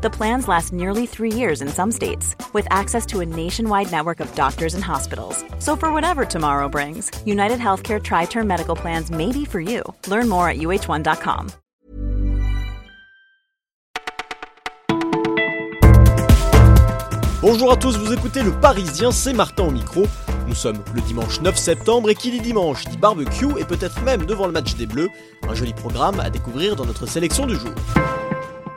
The plans last nearly three years in some states, with access to a nationwide network of doctors and hospitals. So, for whatever tomorrow brings, United Healthcare Tri Term Medical Plans may be for you. Learn more at uh1.com. Bonjour à tous, vous écoutez Le Parisien, c'est Martin au micro. Nous sommes le dimanche 9 septembre et qui dit dimanche dit barbecue et peut-être même devant le match des Bleus. Un joli programme à découvrir dans notre sélection du jour.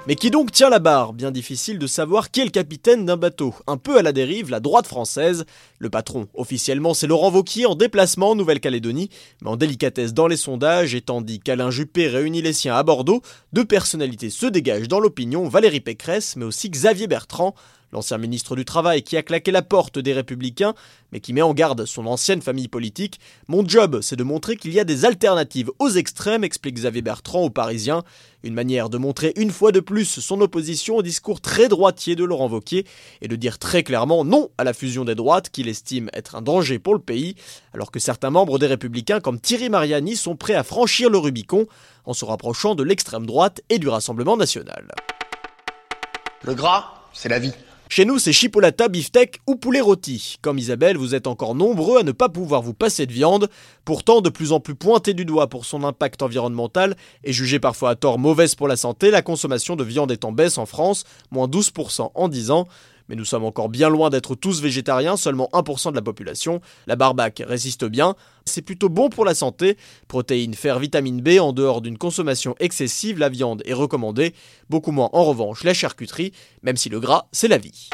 Mais qui donc tient la barre? Bien difficile de savoir qui est le capitaine d'un bateau. Un peu à la dérive, la droite française. Le patron, officiellement, c'est Laurent Vauquier en déplacement en Nouvelle-Calédonie, mais en délicatesse dans les sondages, et tandis qu'Alain Juppé réunit les siens à Bordeaux, deux personnalités se dégagent dans l'opinion, Valérie Pécresse, mais aussi Xavier Bertrand l'ancien ministre du Travail qui a claqué la porte des républicains, mais qui met en garde son ancienne famille politique. Mon job, c'est de montrer qu'il y a des alternatives aux extrêmes, explique Xavier Bertrand aux Parisiens. Une manière de montrer une fois de plus son opposition au discours très droitier de Laurent Wauquiez et de dire très clairement non à la fusion des droites qu'il estime être un danger pour le pays, alors que certains membres des républicains comme Thierry Mariani sont prêts à franchir le Rubicon en se rapprochant de l'extrême droite et du Rassemblement national. Le gras, c'est la vie. Chez nous, c'est chipolata, beefsteak ou poulet rôti. Comme Isabelle, vous êtes encore nombreux à ne pas pouvoir vous passer de viande, pourtant de plus en plus pointé du doigt pour son impact environnemental et jugée parfois à tort mauvaise pour la santé, la consommation de viande est en baisse en France, moins 12% en 10 ans. Mais nous sommes encore bien loin d'être tous végétariens, seulement 1% de la population. La barbaque résiste bien. C'est plutôt bon pour la santé. Protéines, fer, vitamine B, en dehors d'une consommation excessive, la viande est recommandée. Beaucoup moins en revanche la charcuterie, même si le gras, c'est la vie.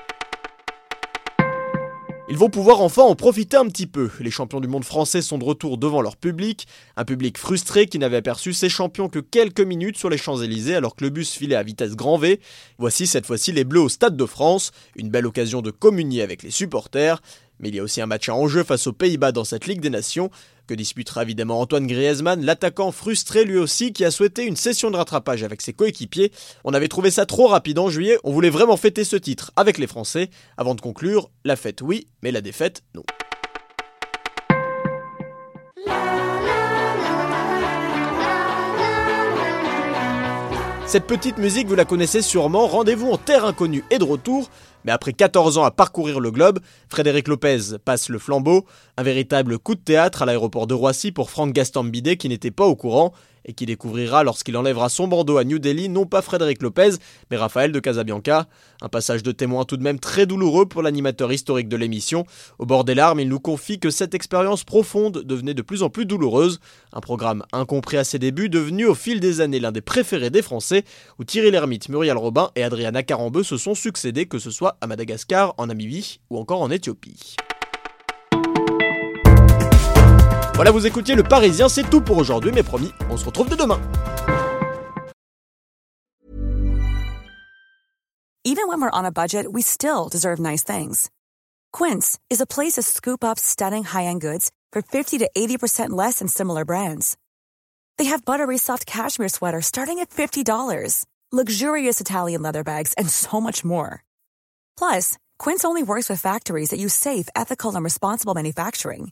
Ils vont pouvoir enfin en profiter un petit peu. Les champions du monde français sont de retour devant leur public, un public frustré qui n'avait aperçu ses champions que quelques minutes sur les Champs-Élysées alors que le bus filait à vitesse grand V. Voici cette fois-ci les Bleus au Stade de France, une belle occasion de communier avec les supporters. Mais il y a aussi un match à enjeu face aux Pays-Bas dans cette Ligue des Nations, que disputera évidemment Antoine Griezmann, l'attaquant frustré lui aussi qui a souhaité une session de rattrapage avec ses coéquipiers. On avait trouvé ça trop rapide en juillet, on voulait vraiment fêter ce titre avec les Français. Avant de conclure, la fête oui, mais la défaite non. Cette petite musique, vous la connaissez sûrement, rendez-vous en terre inconnue et de retour, mais après 14 ans à parcourir le globe, Frédéric Lopez passe le flambeau, un véritable coup de théâtre à l'aéroport de Roissy pour Franck Gastambide qui n'était pas au courant et qui découvrira lorsqu'il enlèvera son bandeau à New Delhi non pas Frédéric Lopez, mais Raphaël de Casabianca. Un passage de témoin tout de même très douloureux pour l'animateur historique de l'émission. Au bord des larmes, il nous confie que cette expérience profonde devenait de plus en plus douloureuse. Un programme incompris à ses débuts, devenu au fil des années l'un des préférés des Français, où Thierry Lhermitte, Muriel Robin et Adriana Carambeu se sont succédés, que ce soit à Madagascar, en Namibie ou encore en Éthiopie. Voilà, vous écoutiez Le Parisien, c'est tout pour aujourd'hui, mais promis, on se retrouve de demain. Even when we're on a budget, we still deserve nice things. Quince is a place to scoop up stunning high-end goods for 50 to 80% less than similar brands. They have buttery soft cashmere sweaters starting at $50, luxurious Italian leather bags, and so much more. Plus, Quince only works with factories that use safe, ethical, and responsible manufacturing.